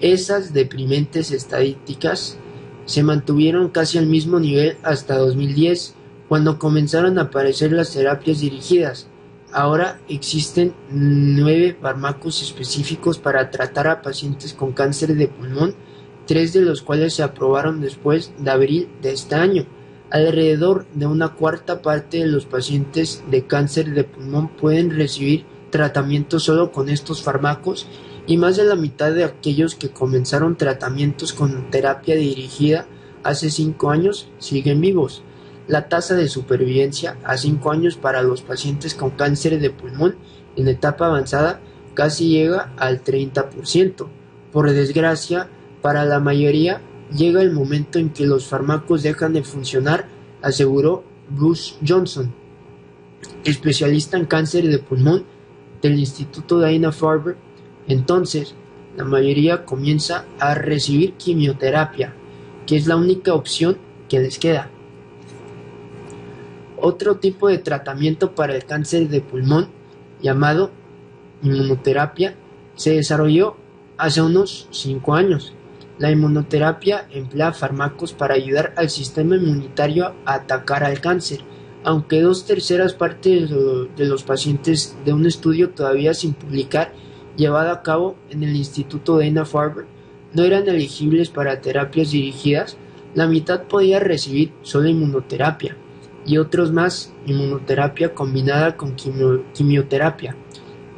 Esas deprimentes estadísticas se mantuvieron casi al mismo nivel hasta 2010, cuando comenzaron a aparecer las terapias dirigidas, Ahora existen nueve fármacos específicos para tratar a pacientes con cáncer de pulmón, tres de los cuales se aprobaron después de abril de este año. Alrededor de una cuarta parte de los pacientes de cáncer de pulmón pueden recibir tratamiento solo con estos fármacos y más de la mitad de aquellos que comenzaron tratamientos con terapia dirigida hace cinco años siguen vivos. La tasa de supervivencia a cinco años para los pacientes con cáncer de pulmón en etapa avanzada casi llega al 30%. Por desgracia, para la mayoría llega el momento en que los fármacos dejan de funcionar, aseguró Bruce Johnson, especialista en cáncer de pulmón del Instituto Dana-Farber entonces, la mayoría comienza a recibir quimioterapia, que es la única opción que les queda. Otro tipo de tratamiento para el cáncer de pulmón, llamado inmunoterapia, se desarrolló hace unos 5 años. La inmunoterapia emplea fármacos para ayudar al sistema inmunitario a atacar al cáncer, aunque dos terceras partes de los pacientes de un estudio todavía sin publicar llevada a cabo en el Instituto Dana-Farber no eran elegibles para terapias dirigidas, la mitad podía recibir solo inmunoterapia y otros más inmunoterapia combinada con quimioterapia.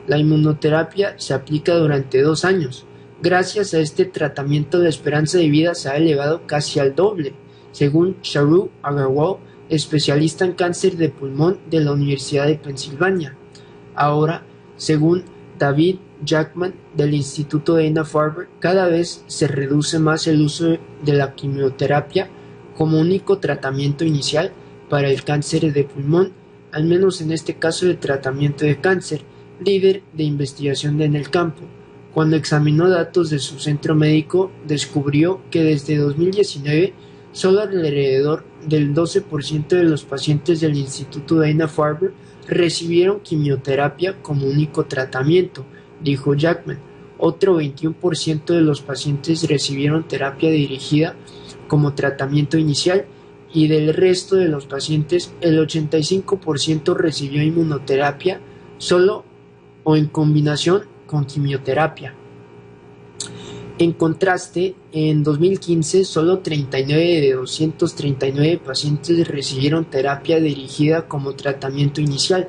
La inmunoterapia se aplica durante dos años. Gracias a este tratamiento la esperanza de vida se ha elevado casi al doble, según Sharu Agarwal, especialista en cáncer de pulmón de la Universidad de Pensilvania. Ahora, según David Jackman del Instituto Dana-Farber, cada vez se reduce más el uso de la quimioterapia como único tratamiento inicial para el cáncer de pulmón, al menos en este caso de tratamiento de cáncer, líder de investigación en el campo. Cuando examinó datos de su centro médico, descubrió que desde 2019 solo alrededor del 12% de los pacientes del Instituto Dana-Farber recibieron quimioterapia como único tratamiento, dijo Jackman. Otro 21% de los pacientes recibieron terapia dirigida como tratamiento inicial y del resto de los pacientes el 85% recibió inmunoterapia solo o en combinación con quimioterapia. En contraste, en 2015 solo 39 de 239 pacientes recibieron terapia dirigida como tratamiento inicial.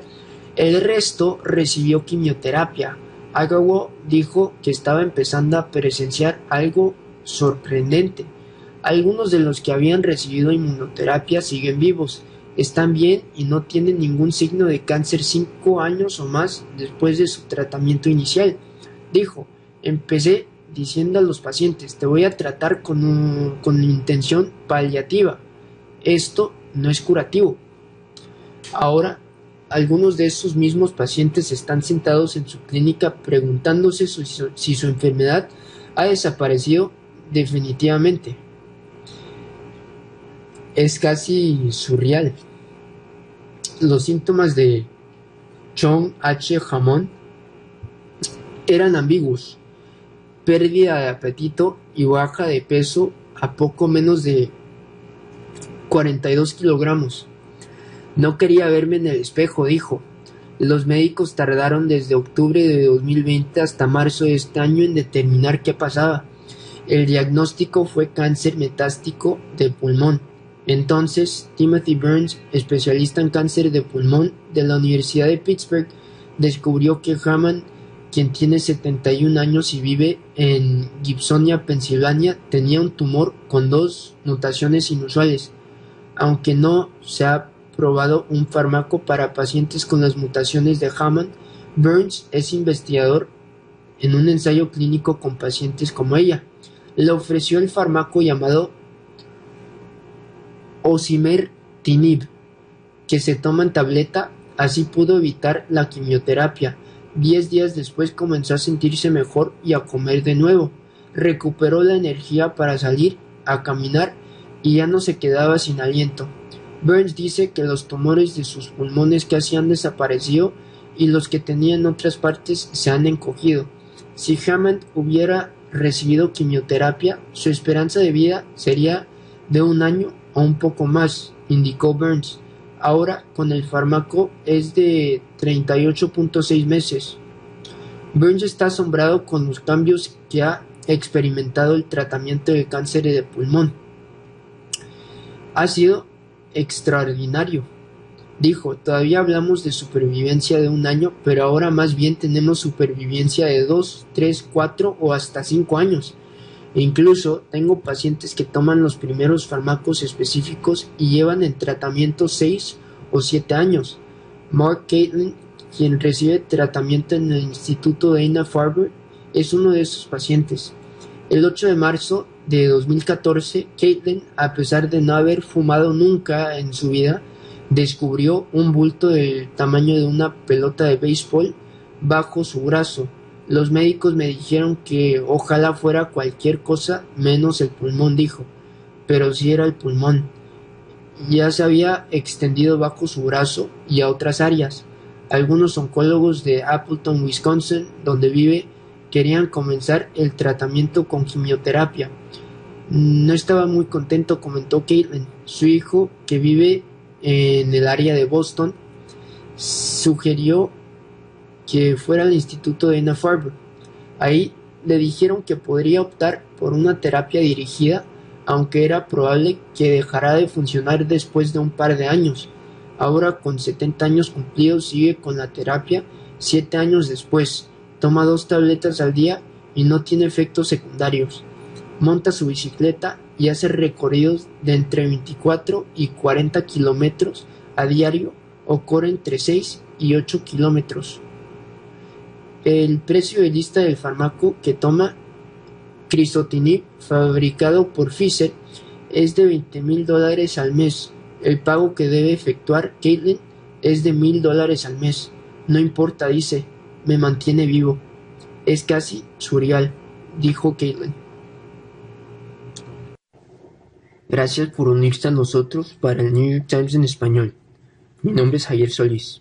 El resto recibió quimioterapia, Agawo dijo que estaba empezando a presenciar algo sorprendente. Algunos de los que habían recibido inmunoterapia siguen vivos, están bien y no tienen ningún signo de cáncer cinco años o más después de su tratamiento inicial. Dijo, empecé diciendo a los pacientes, te voy a tratar con, con intención paliativa. Esto no es curativo. Ahora algunos de esos mismos pacientes están sentados en su clínica preguntándose si su enfermedad ha desaparecido definitivamente. Es casi surreal. Los síntomas de Chong H. Jamón eran ambiguos. Pérdida de apetito y baja de peso a poco menos de 42 kilogramos no quería verme en el espejo, dijo. Los médicos tardaron desde octubre de 2020 hasta marzo de este año en determinar qué pasaba. El diagnóstico fue cáncer metástico de pulmón. Entonces, Timothy Burns, especialista en cáncer de pulmón de la Universidad de Pittsburgh, descubrió que Hammond, quien tiene 71 años y vive en Gibsonia, Pensilvania, tenía un tumor con dos mutaciones inusuales. Aunque no se ha probado un fármaco para pacientes con las mutaciones de Hammond, Burns es investigador en un ensayo clínico con pacientes como ella. Le ofreció el fármaco llamado osimertinib, que se toma en tableta, así pudo evitar la quimioterapia. Diez días después comenzó a sentirse mejor y a comer de nuevo. Recuperó la energía para salir a caminar y ya no se quedaba sin aliento. Burns dice que los tumores de sus pulmones casi han desaparecido y los que tenía en otras partes se han encogido. Si Hammond hubiera recibido quimioterapia, su esperanza de vida sería de un año o un poco más, indicó Burns. Ahora, con el fármaco es de 38.6 meses. Burns está asombrado con los cambios que ha experimentado el tratamiento de cáncer de pulmón. Ha sido extraordinario. Dijo, todavía hablamos de supervivencia de un año, pero ahora más bien tenemos supervivencia de dos, tres, cuatro o hasta cinco años. E incluso tengo pacientes que toman los primeros fármacos específicos y llevan en tratamiento seis o siete años. Mark Caitlin, quien recibe tratamiento en el Instituto Dana-Farber, es uno de esos pacientes. El 8 de marzo de 2014, Caitlin, a pesar de no haber fumado nunca en su vida, descubrió un bulto del tamaño de una pelota de béisbol bajo su brazo. Los médicos me dijeron que ojalá fuera cualquier cosa menos el pulmón, dijo. Pero sí era el pulmón. Ya se había extendido bajo su brazo y a otras áreas. Algunos oncólogos de Appleton, Wisconsin, donde vive, querían comenzar el tratamiento con quimioterapia. No estaba muy contento, comentó Caitlin. Su hijo, que vive en el área de Boston, sugirió que fuera al instituto de Anna Farber. Ahí le dijeron que podría optar por una terapia dirigida, aunque era probable que dejara de funcionar después de un par de años. Ahora, con 70 años cumplidos, sigue con la terapia siete años después. Toma dos tabletas al día y no tiene efectos secundarios. Monta su bicicleta y hace recorridos de entre 24 y 40 kilómetros a diario o corre entre 6 y 8 kilómetros. El precio de lista del fármaco que toma Crisotinib, fabricado por Pfizer, es de 20 mil dólares al mes. El pago que debe efectuar Caitlin es de mil dólares al mes. No importa, dice, me mantiene vivo. Es casi surreal, dijo Caitlin. Gracias por unirse a nosotros para el New York Times en español. Mi nombre es Javier Solís.